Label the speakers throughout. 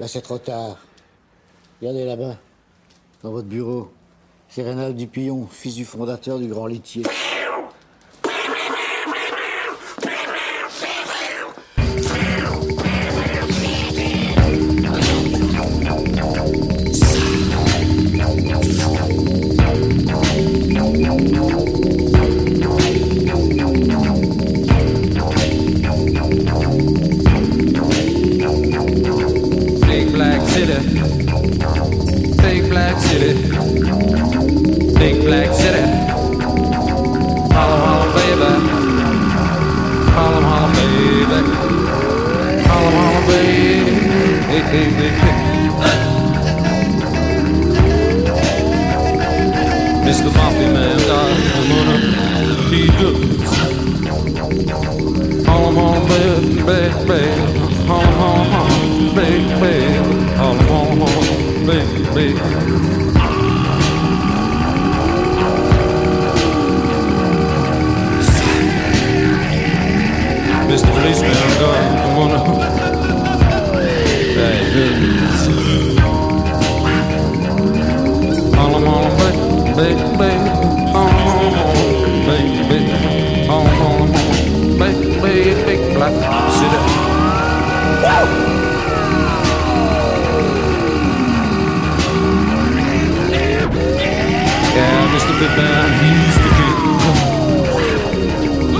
Speaker 1: Là, c'est trop tard. Regardez là-bas, dans votre bureau. C'est Rénal Dupillon, fils du fondateur du Grand Laitier.
Speaker 2: City. Big Black City. Big Black City. Harlem, Harlem, baby. Harlem, Harlem, baby. Harlem, Harlem, baby. Hey, hey, hey, hey. Mr. Mafia Man died in he looks. Harlem, Harlem, baby, baby, baby. Harlem, baby, baby. Mr. Policeman, I'm going to wanna All I'm All I'm All I'm Black, Woo! Mr. Pitman, he's the king.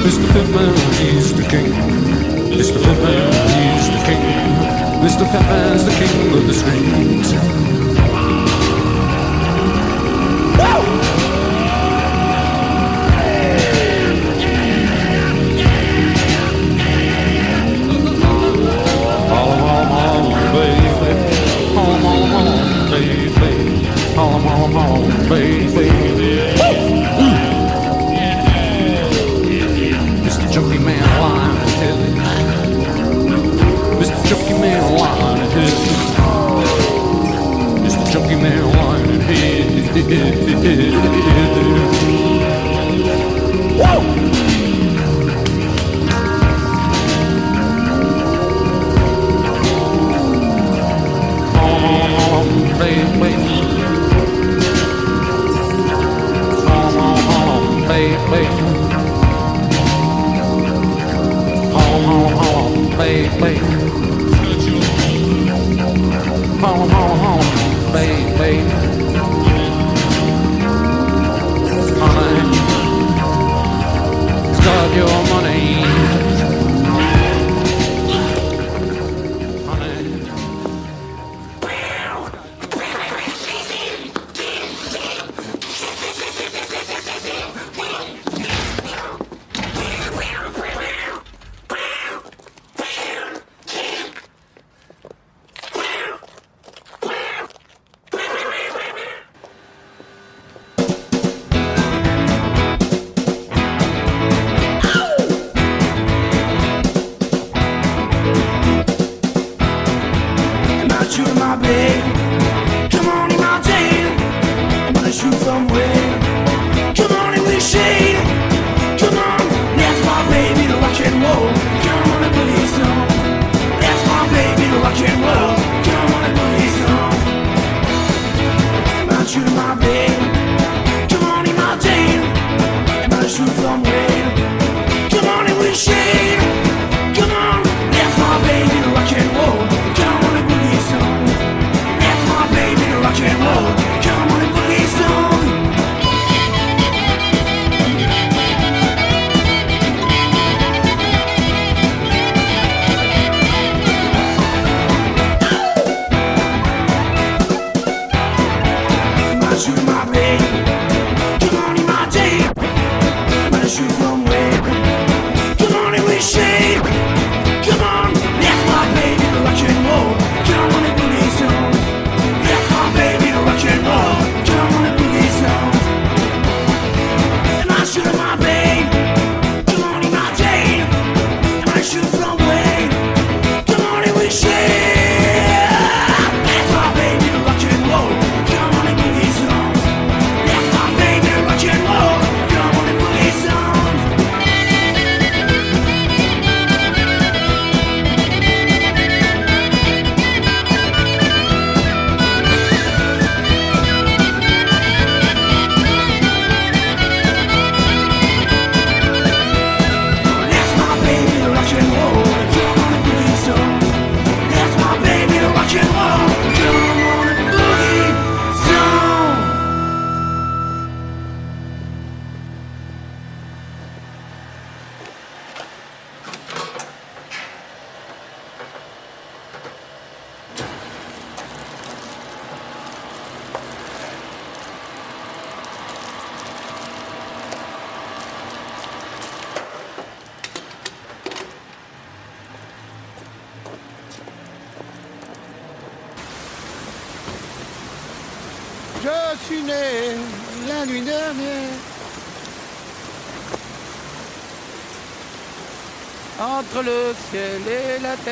Speaker 2: Mr. Pitman, he's the king. Mr. Pitman, he's the king. Mr. Pitman's the king of the screens.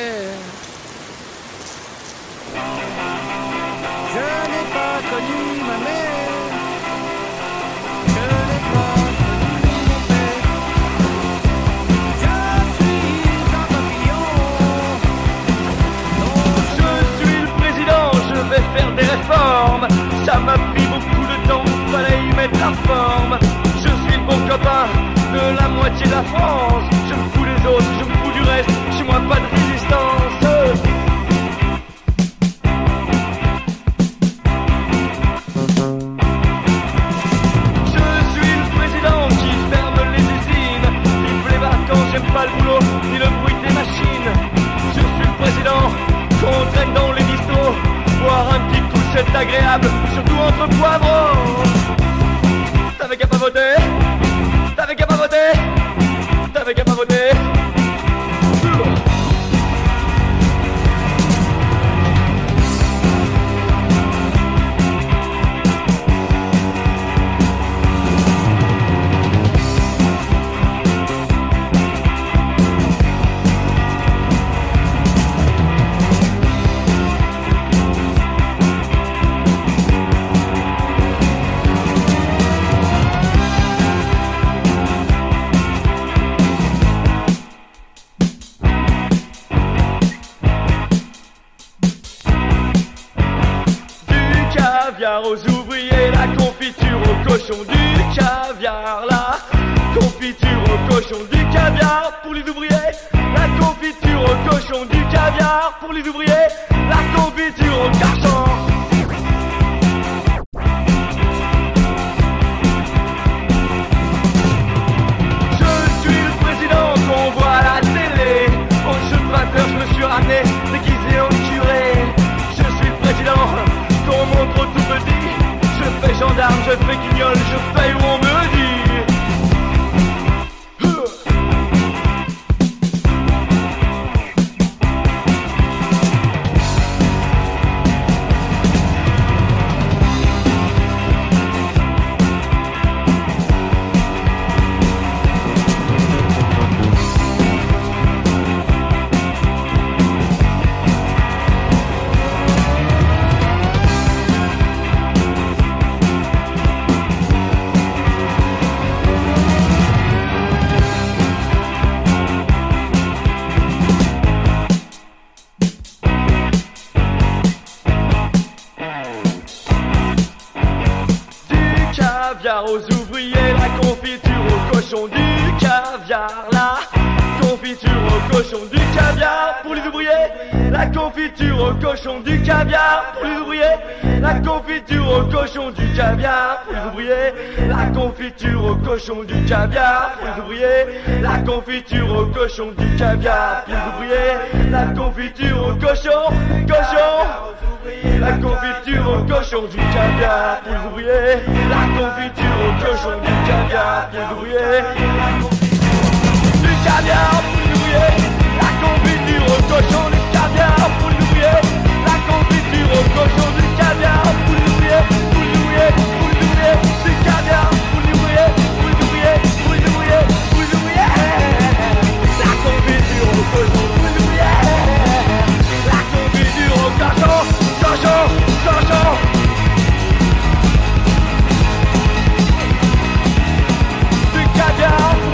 Speaker 3: Je n'ai pas connu ma mère. Je n'ai pas connu mon père. Je suis un papillon.
Speaker 4: Je suis le président, je vais faire des réformes. Ça m'a pris beaucoup de temps, fallait y mettre la forme. Je suis le bon copain de la moitié de la France. Je fous des autres, Je fais gendarme, je fais guignol, je fais où on me pour les la confiture au cochon, du caviar pour les la confiture au cochon, du caviar pour les la confiture au cochon, du caviar pour les la confiture au cochon, du caviar pour les la confiture au cochon, cochon. La confiture au cochon du caviar pour les. La confiture au cochon du caviar pour les ouvriers. Du caviar pour les. Confiture au cochon du caviar. La confiture au cochon du caviar pour les ouvriers. Du caviar ouvriers, pour les ouvriers. La confiture au cochon ouvriers. La confiture au cochon, cochon, cochon. Du caviar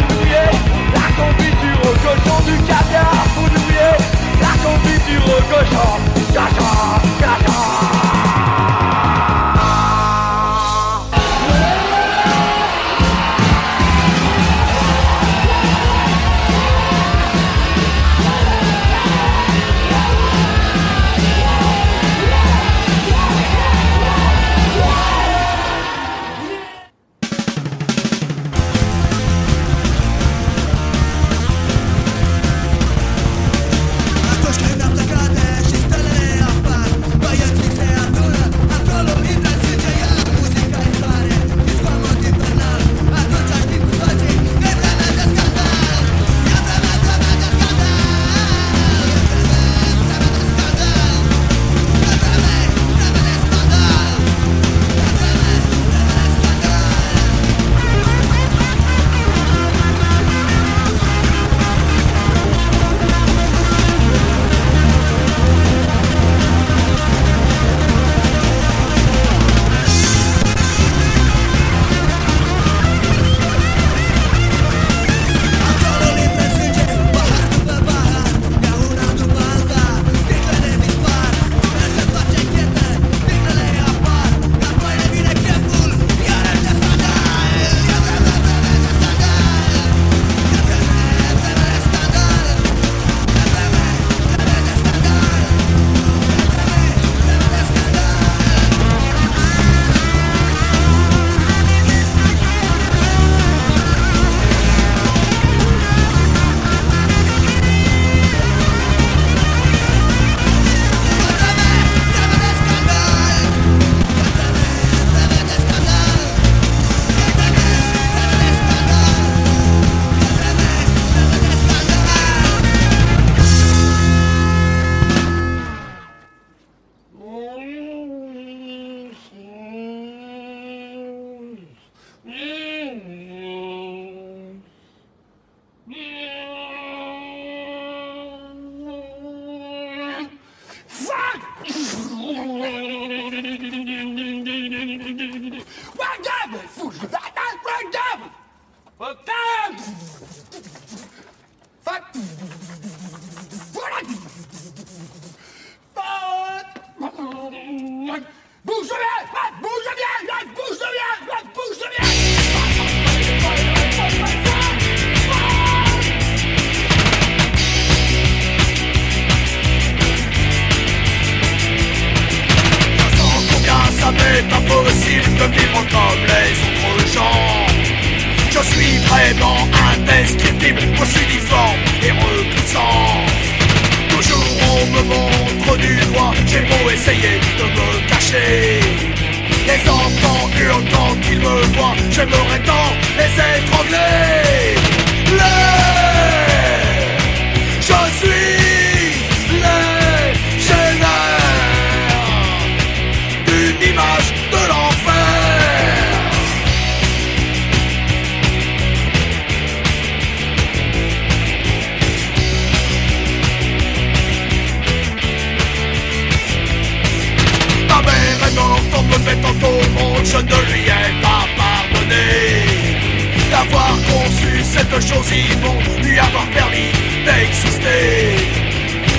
Speaker 5: lui avoir permis d'exister.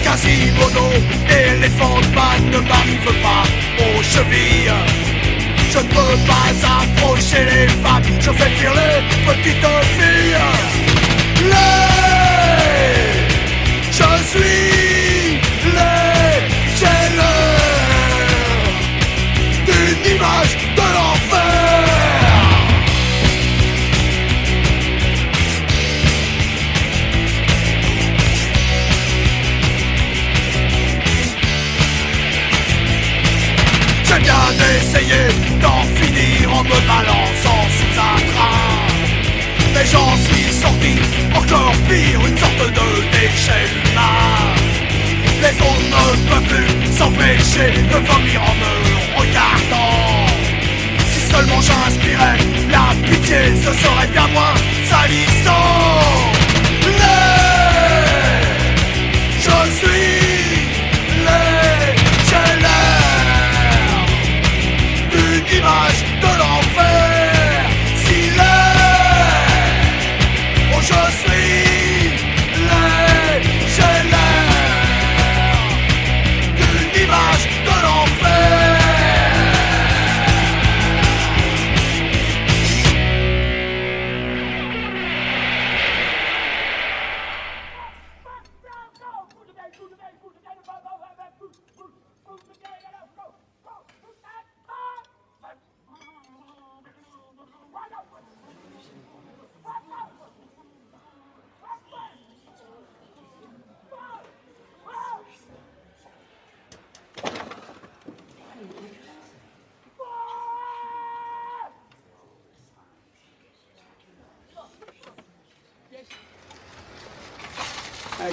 Speaker 5: Quasimodo, éléphant man ne m'arrive pas aux chevilles. Je ne peux pas approcher les femmes, je fais fuir les petites filles. Les, j'en suis sorti encore pire, une sorte de déchet humain Les autres ne peuvent plus s'empêcher de vomir en me regardant. Si seulement j'inspirais la pitié, ce serait bien moins salissant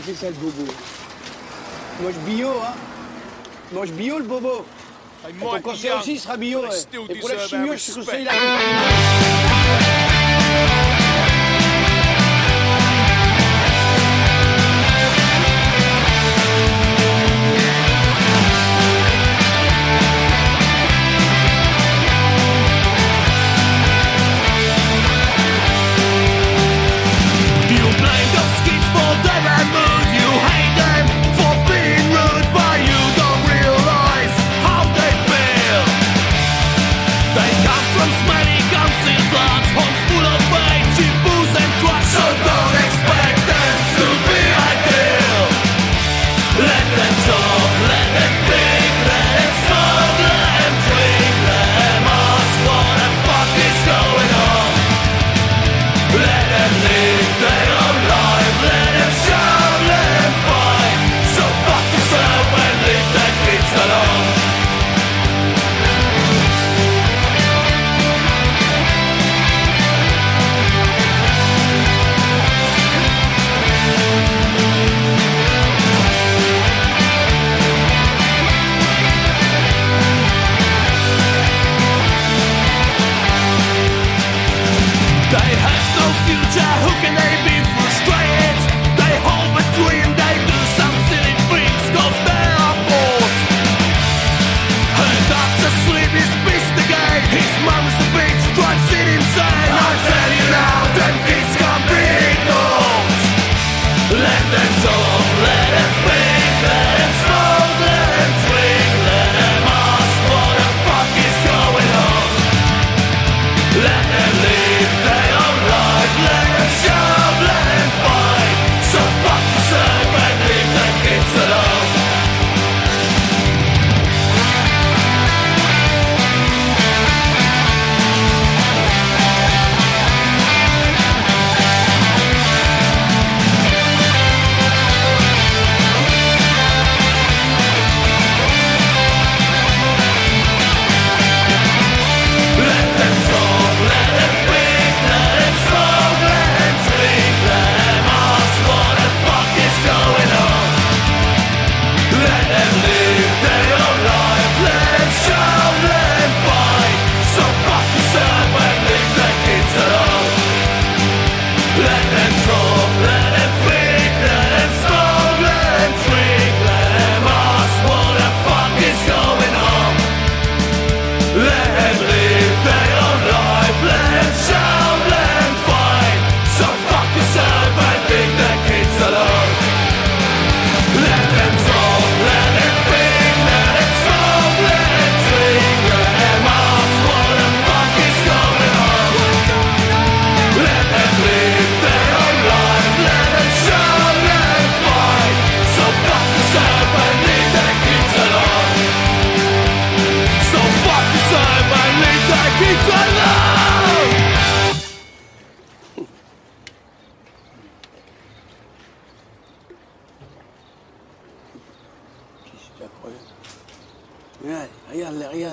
Speaker 6: c'est ça le bobo. Mange bio, hein. Mange bio le bobo.
Speaker 7: Ton Young, aussi
Speaker 6: sera bio. ouais. Et pour la chimio, our je respect. conseille la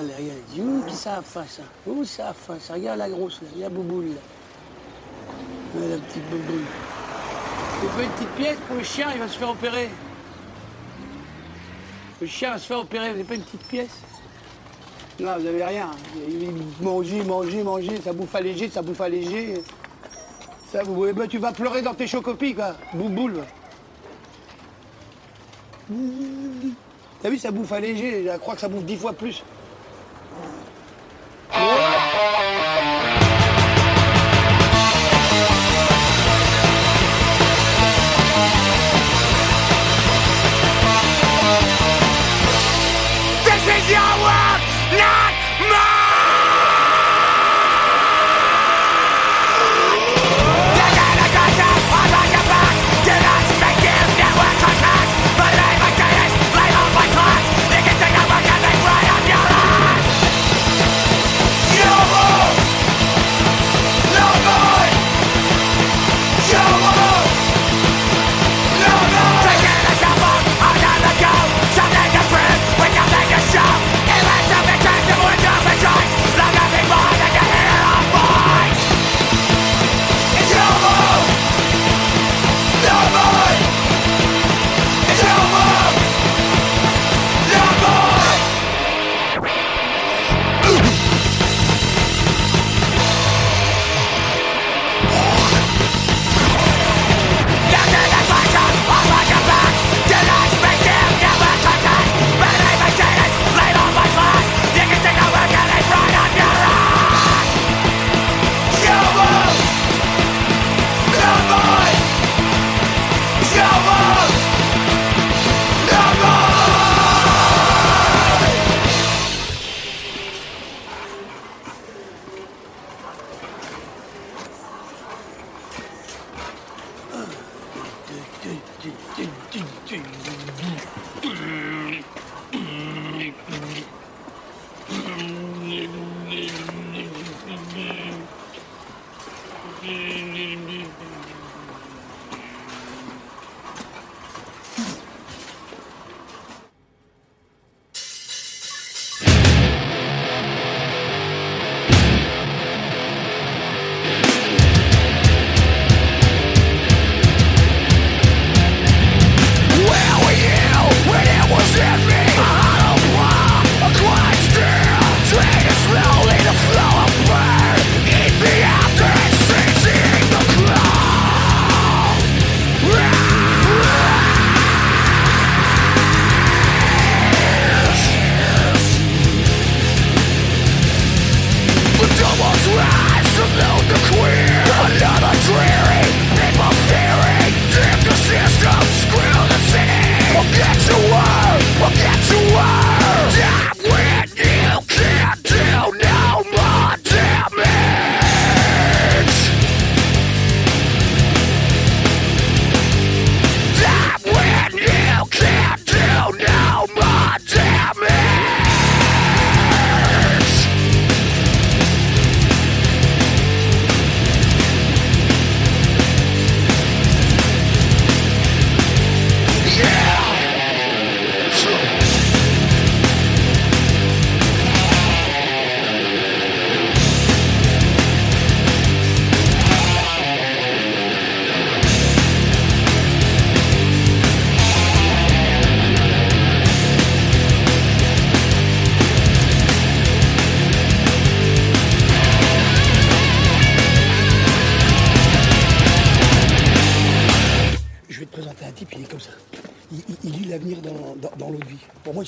Speaker 6: regarde, regarde. Dis Où que ça face, hein Où ça face? Regarde la grosse, là. Regarde Bouboule, là. La petite Bouboule. C'est pas une petite pièce pour le chien, il va se faire opérer. Le chien va se faire opérer, vous n'avez pas une petite pièce? Non, vous n'avez rien. Il- Manger, manger, manger, ça bouffe allégé, ça bouffe allégé. Ça, vous, eh ben, tu vas pleurer dans tes chocopies, quoi. Bouboule. T'as vu, ça bouffe allégé. Je crois que ça bouffe dix fois plus.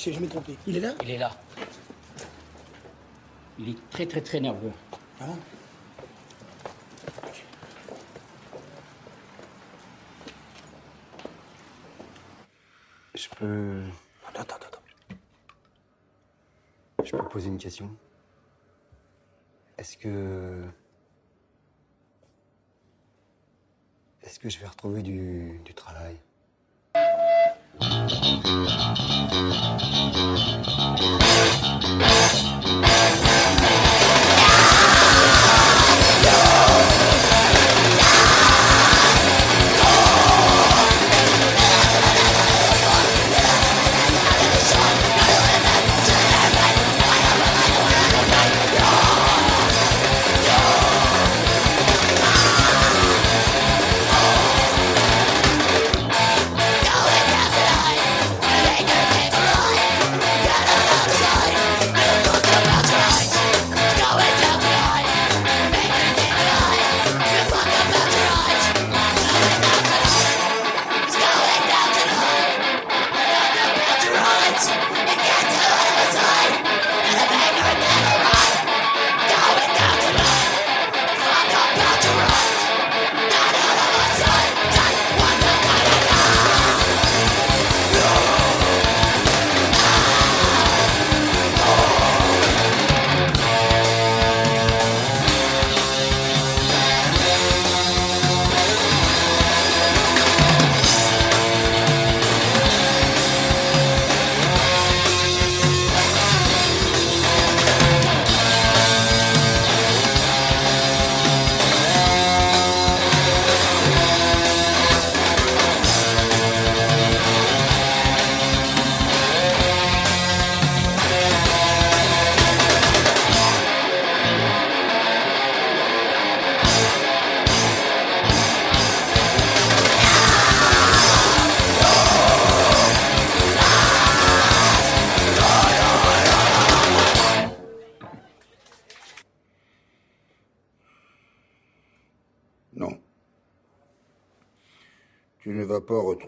Speaker 6: Il s'est jamais trompé. Il est là
Speaker 8: Il est là. Il est très très très nerveux.
Speaker 6: Hein
Speaker 9: Je peux. Attends, attends, attends. Je peux poser une question? Est-ce que. Est-ce que je vais retrouver du, du travail? Yeah.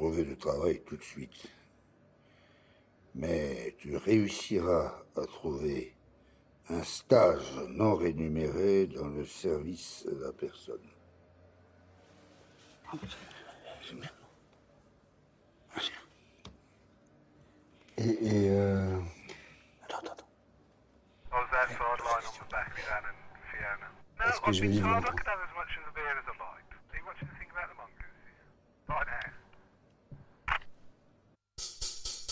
Speaker 10: trouver de travail tout de suite. Mais tu réussiras à trouver un stage non rémunéré dans le service à la personne.
Speaker 9: Et, et euh... Attends, attends, attends. Est-ce que je vais vivre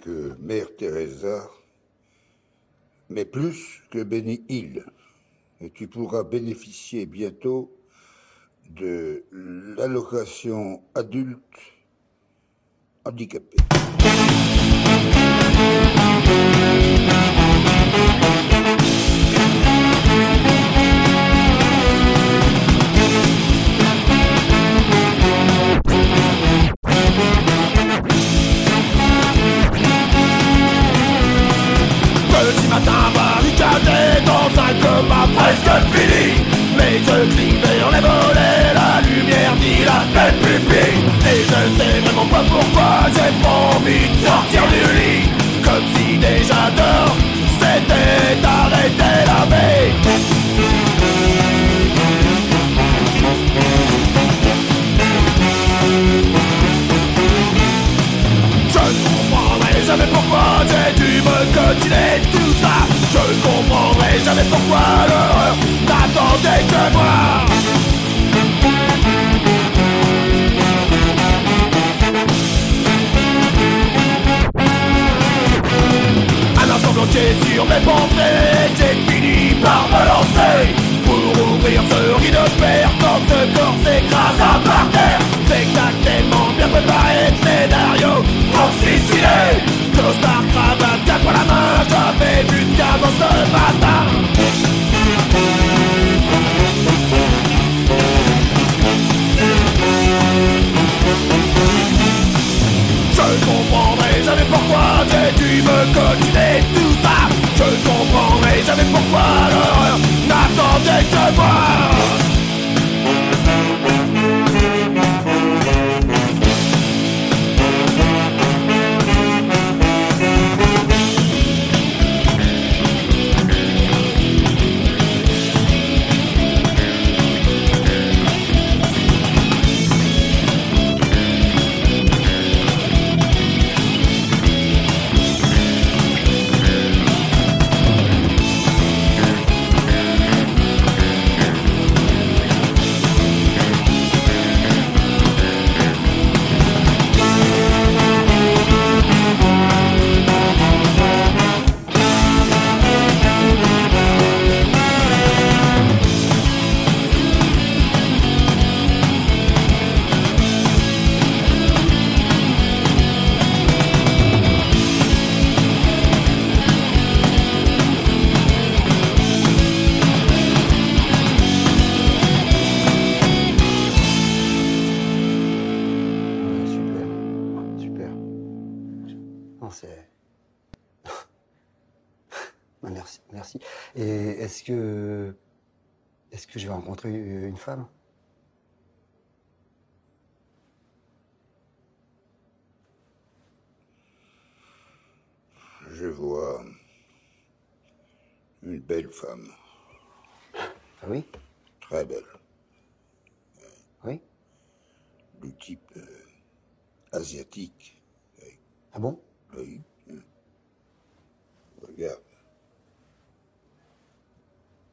Speaker 10: que Mère Teresa, mais plus que béni Hill, Et tu pourras bénéficier bientôt de l'allocation adulte handicapé.
Speaker 11: combat presque fini Mais je crie vers les volets, la lumière ni la tête pupille Et je sais vraiment pas pourquoi j'ai promis de sortir du lit. Comme si déjà dehors c'était arrêté la veille Je ne comprendrai jamais pourquoi j'ai dû me continuer tout ça ne comprendrai jamais pourquoi l'heure n'attendait que moi. Un instant bloqué sur mes pensées, j'ai fini par me lancer sourire se rit de quand ce corps s'écrase à par terre. Spectacle tellement bien préparé, scénario francisilé. Costard, cravate, cap à la main, j'avais jusqu'avant ce matin.
Speaker 10: Belle femme.
Speaker 9: Ah oui?
Speaker 10: Très belle.
Speaker 9: Oui?
Speaker 10: Du type euh, asiatique.
Speaker 9: Ah bon?
Speaker 10: Oui. Regarde.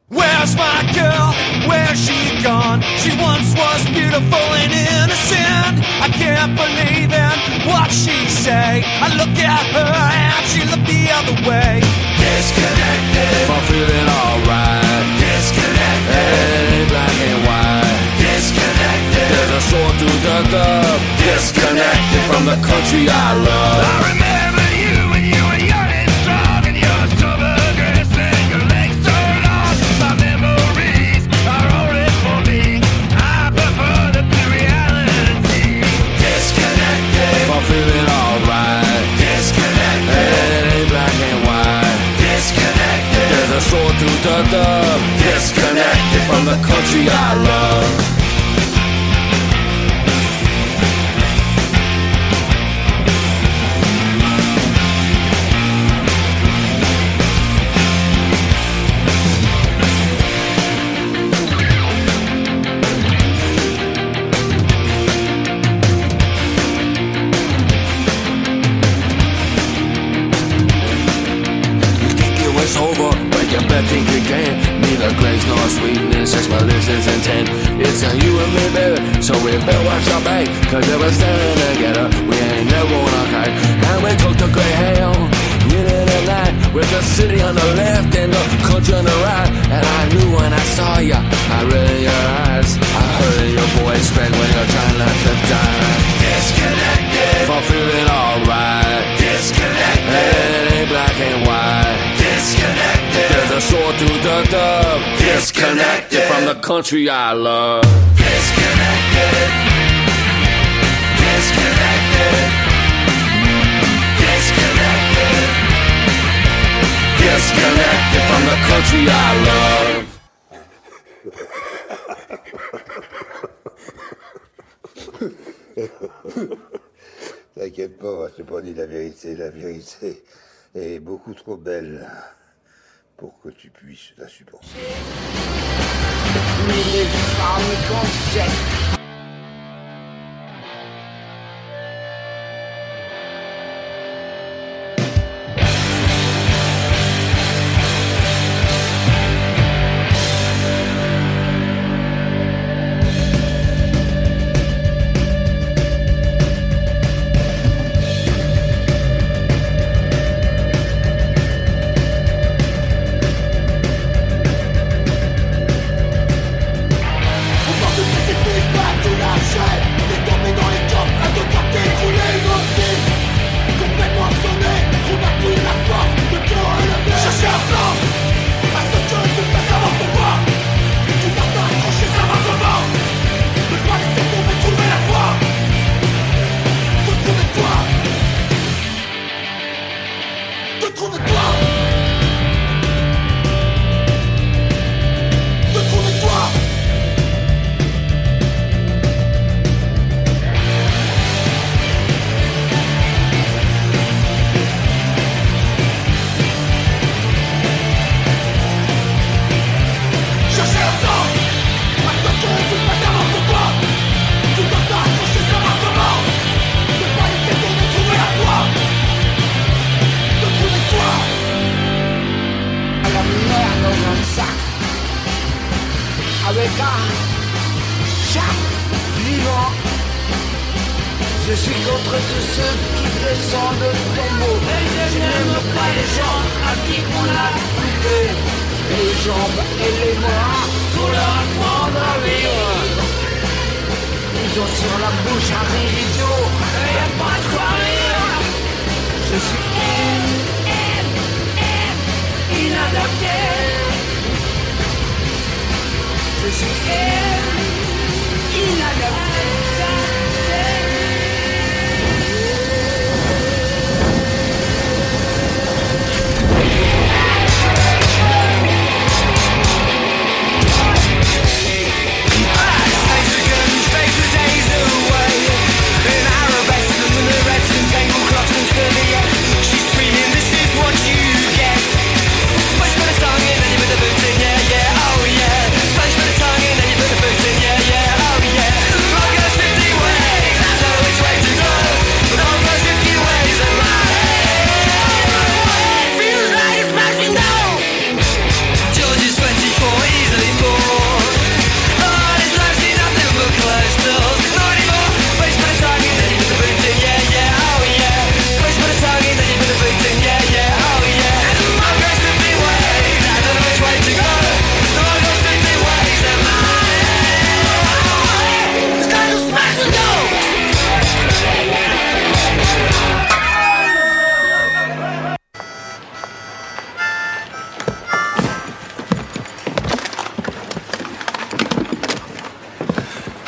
Speaker 12: Where's my girl? Where's she gone? She once was beautiful and innocent. I can't believe in what she say. I look at her and she looked the other way.
Speaker 13: Disconnected.
Speaker 14: I'm feeling alright. Disconnected. It black and white. Disconnected. There's a sword through the dub. Disconnected from the country I love. I There's through the dub. Disconnected from the country I love. Intent. It's a you and me, baby, so we better watch our back. Cause if we're standing together, we ain't never gonna cry. And we took the hell, you did it night. With the city on the left and the country on the right. And I knew when I saw you, I read in your eyes. I heard in your voice when you're trying not to die. Disconnected. For feeling alright. Disconnected. It ain't black and white. Disconnected. There's a sword through the dub. Disconnected from the country I love. Disconnected. Disconnected. Disconnected. Disconnected from the country I love.
Speaker 10: Pas, je te pas dit la vérité. La vérité est beaucoup trop belle pour que tu puisses la supporter.
Speaker 15: Chat vivant. Je suis contre tous ceux qui descendent de tombeau. Je n'aime pas les gens à qui on a coupé les jambes et les bras pour leur apprendre à vivre. Ils ont sur la bouche un rire idiot et pas de quoi rire. Je suis in, in, inadapté. Je suis in, inadapté.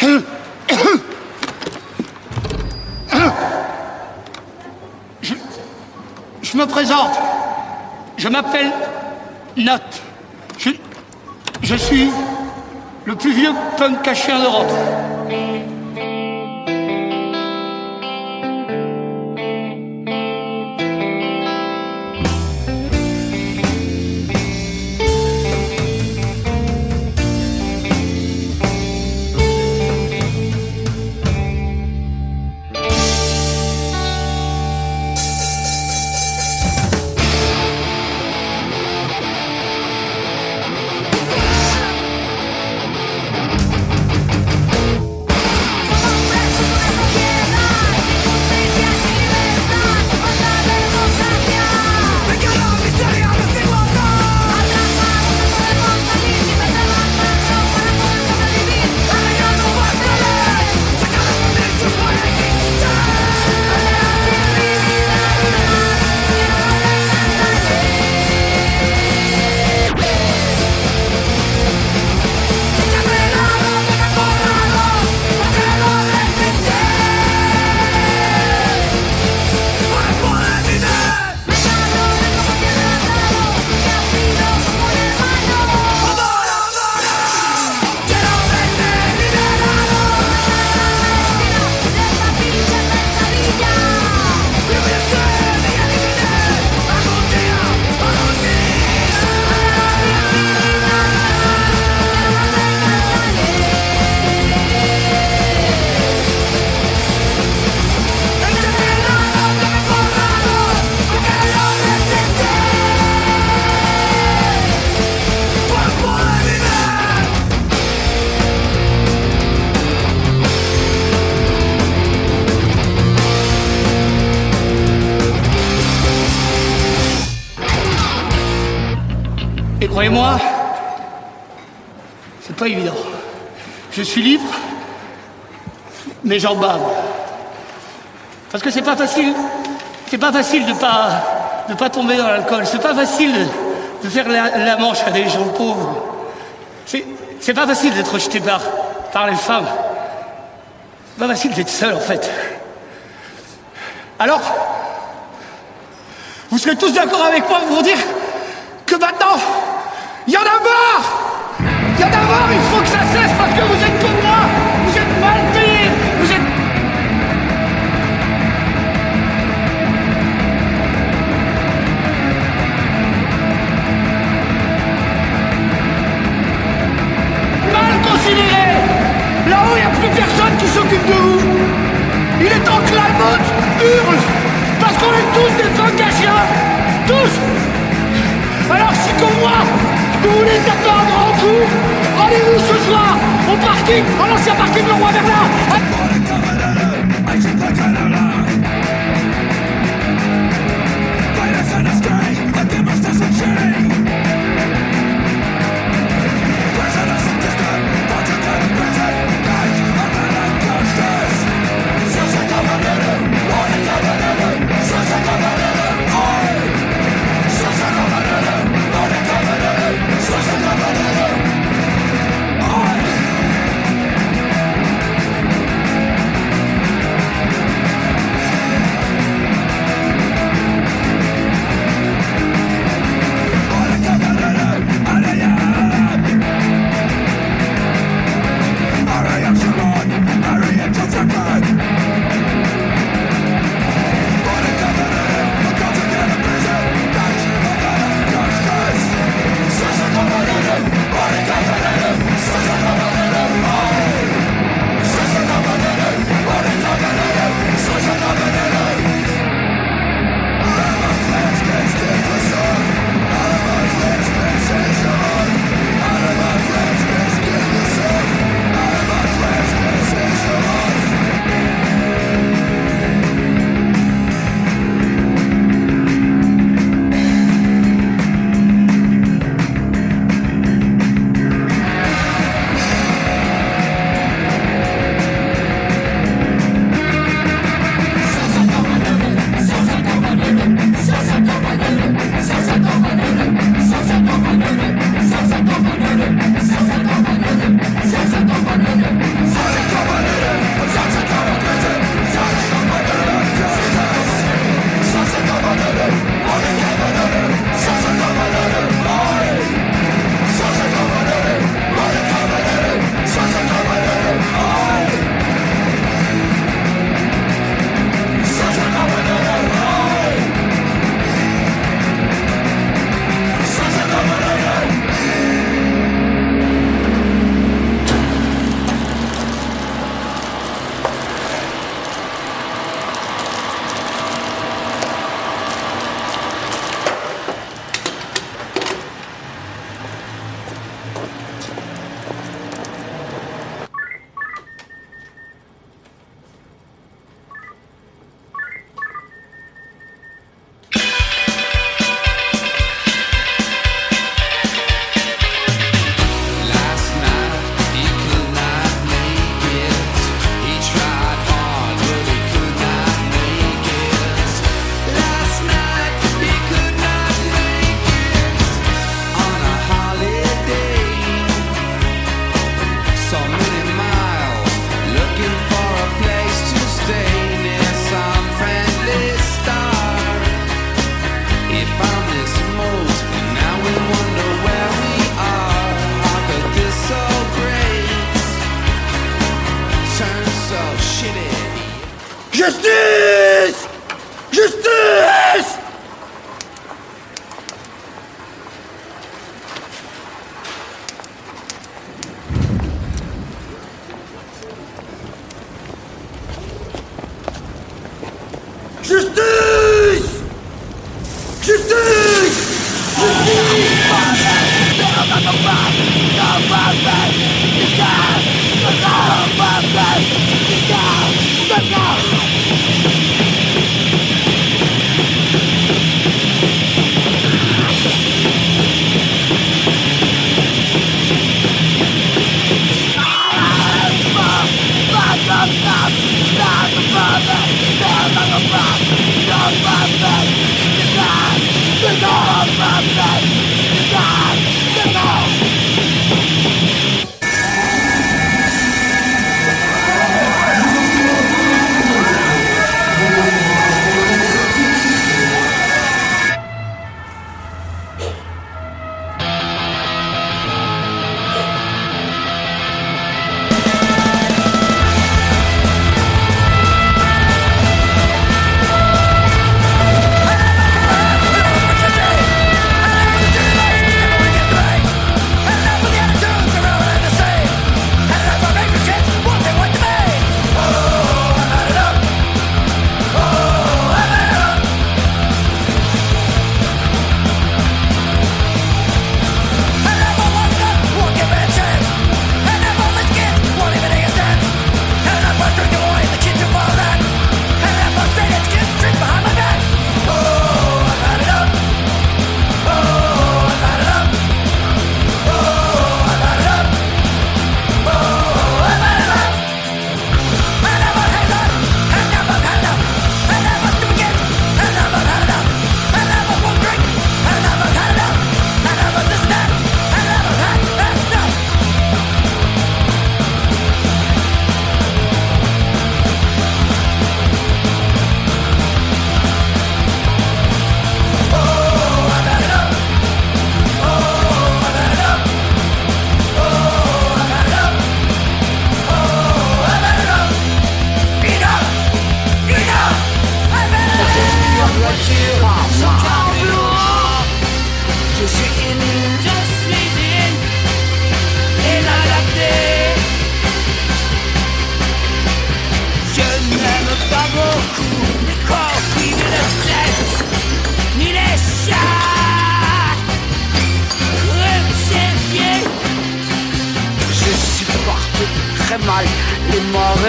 Speaker 6: Je, me présente. Je m'appelle Note. Je, je suis le plus vieux punk caché en Europe. Croyez-moi, c'est pas évident. Je suis libre, mais j'en bave. Parce que c'est pas facile. C'est pas facile de pas de pas tomber dans l'alcool. C'est pas facile de, faire la, manche à des gens pauvres. C'est c'est pas facile d'être rejeté par par les femmes. C'est pas facile d'être seul en fait. Alors, vous serez tous d'accord avec moi pour dire que maintenant, il y en a marre! Il y a il faut que ça cesse parce que vous êtes comme moi! Vous êtes mal payés! Vous êtes... Mal considérés! Là-haut, il n'y a plus personne qui s'occupe de vous. Il est temps que la meute hurle Parce qu'on est tous des à vous voulez taper un grand rendez-vous ce soir au parking, à l'ancien parking Le Roi Merlin? Oh!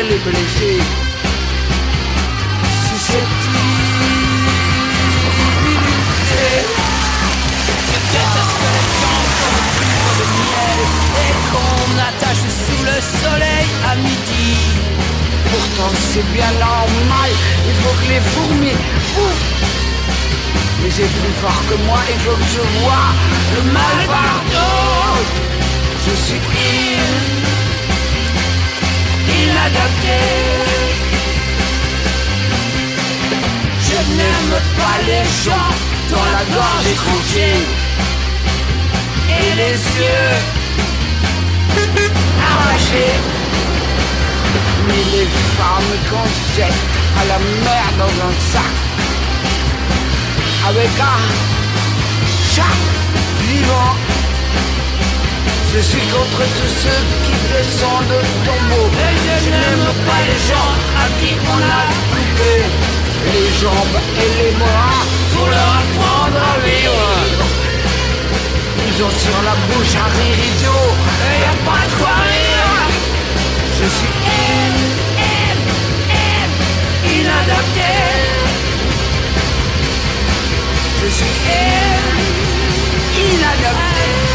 Speaker 15: après les blessés susceptibilité de catastrophe en de miel et qu'on attache sous le soleil à midi. Pourtant c'est bien normal, il faut que les fourmis bouffent. Mais c'est plus fort que moi, il faut que je vois le mal partout. Je suis il inadapté. Je n'aime pas les gens dont la gorge est tranquille et les yeux arrachés. Mais les femmes qu'on jette à la mer dans un sac avec un chat vivant. Je suis contre tous ceux qui descendent le tombeau. Et je, n'aime pas les gens à qui on a coupé les jambes et les bras pour leur apprendre à vivre. Ils ont sur la bouche un rire idiot et y a pas de quoi rire. Je suis M M M inadapté. Je suis elle, inadapté.